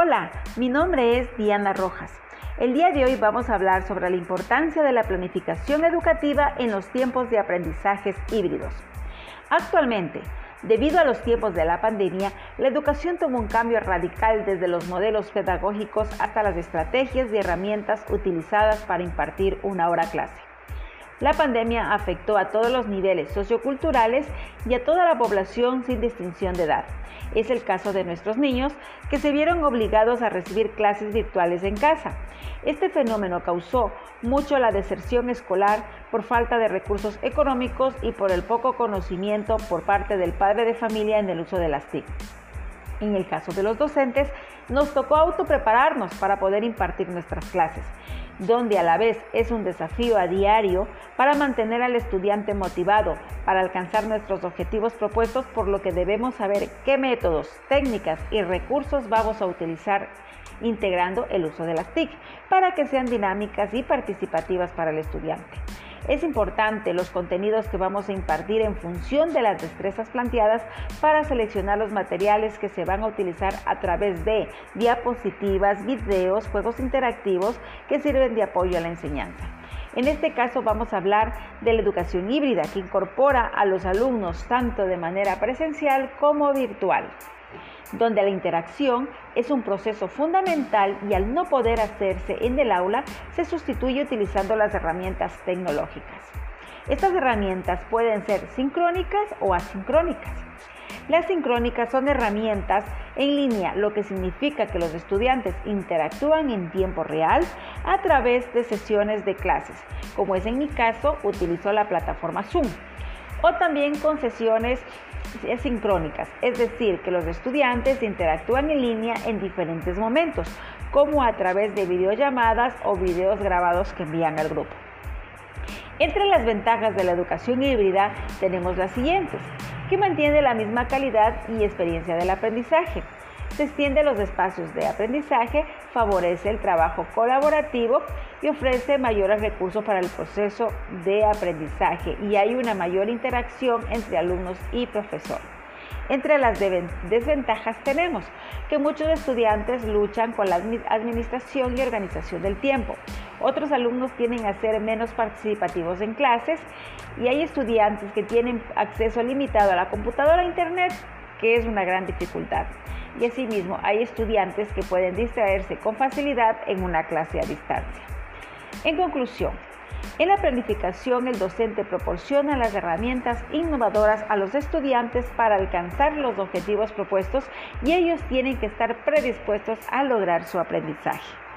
Hola, mi nombre es Diana Rojas. El día de hoy vamos a hablar sobre la importancia de la planificación educativa en los tiempos de aprendizajes híbridos. Actualmente, debido a los tiempos de la pandemia, la educación tomó un cambio radical desde los modelos pedagógicos hasta las estrategias y herramientas utilizadas para impartir una hora clase. La pandemia afectó a todos los niveles socioculturales y a toda la población sin distinción de edad. Es el caso de nuestros niños que se vieron obligados a recibir clases virtuales en casa. Este fenómeno causó mucho la deserción escolar por falta de recursos económicos y por el poco conocimiento por parte del padre de familia en el uso de las TIC. En el caso de los docentes, nos tocó autoprepararnos para poder impartir nuestras clases donde a la vez es un desafío a diario para mantener al estudiante motivado para alcanzar nuestros objetivos propuestos, por lo que debemos saber qué métodos, técnicas y recursos vamos a utilizar integrando el uso de las TIC para que sean dinámicas y participativas para el estudiante. Es importante los contenidos que vamos a impartir en función de las destrezas planteadas para seleccionar los materiales que se van a utilizar a través de diapositivas, videos, juegos interactivos que sirven de apoyo a la enseñanza. En este caso vamos a hablar de la educación híbrida que incorpora a los alumnos tanto de manera presencial como virtual donde la interacción es un proceso fundamental y al no poder hacerse en el aula, se sustituye utilizando las herramientas tecnológicas. Estas herramientas pueden ser sincrónicas o asincrónicas. Las sincrónicas son herramientas en línea, lo que significa que los estudiantes interactúan en tiempo real a través de sesiones de clases, como es en mi caso, utilizo la plataforma Zoom o también con sesiones sincrónicas, es decir, que los estudiantes interactúan en línea en diferentes momentos, como a través de videollamadas o videos grabados que envían al grupo. Entre las ventajas de la educación híbrida tenemos las siguientes, que mantiene la misma calidad y experiencia del aprendizaje se extiende los espacios de aprendizaje, favorece el trabajo colaborativo y ofrece mayores recursos para el proceso de aprendizaje y hay una mayor interacción entre alumnos y profesor. Entre las desventajas tenemos que muchos estudiantes luchan con la administración y organización del tiempo. Otros alumnos tienen a ser menos participativos en clases y hay estudiantes que tienen acceso limitado a la computadora e internet, que es una gran dificultad y asimismo hay estudiantes que pueden distraerse con facilidad en una clase a distancia. En conclusión, en la planificación el docente proporciona las herramientas innovadoras a los estudiantes para alcanzar los objetivos propuestos y ellos tienen que estar predispuestos a lograr su aprendizaje.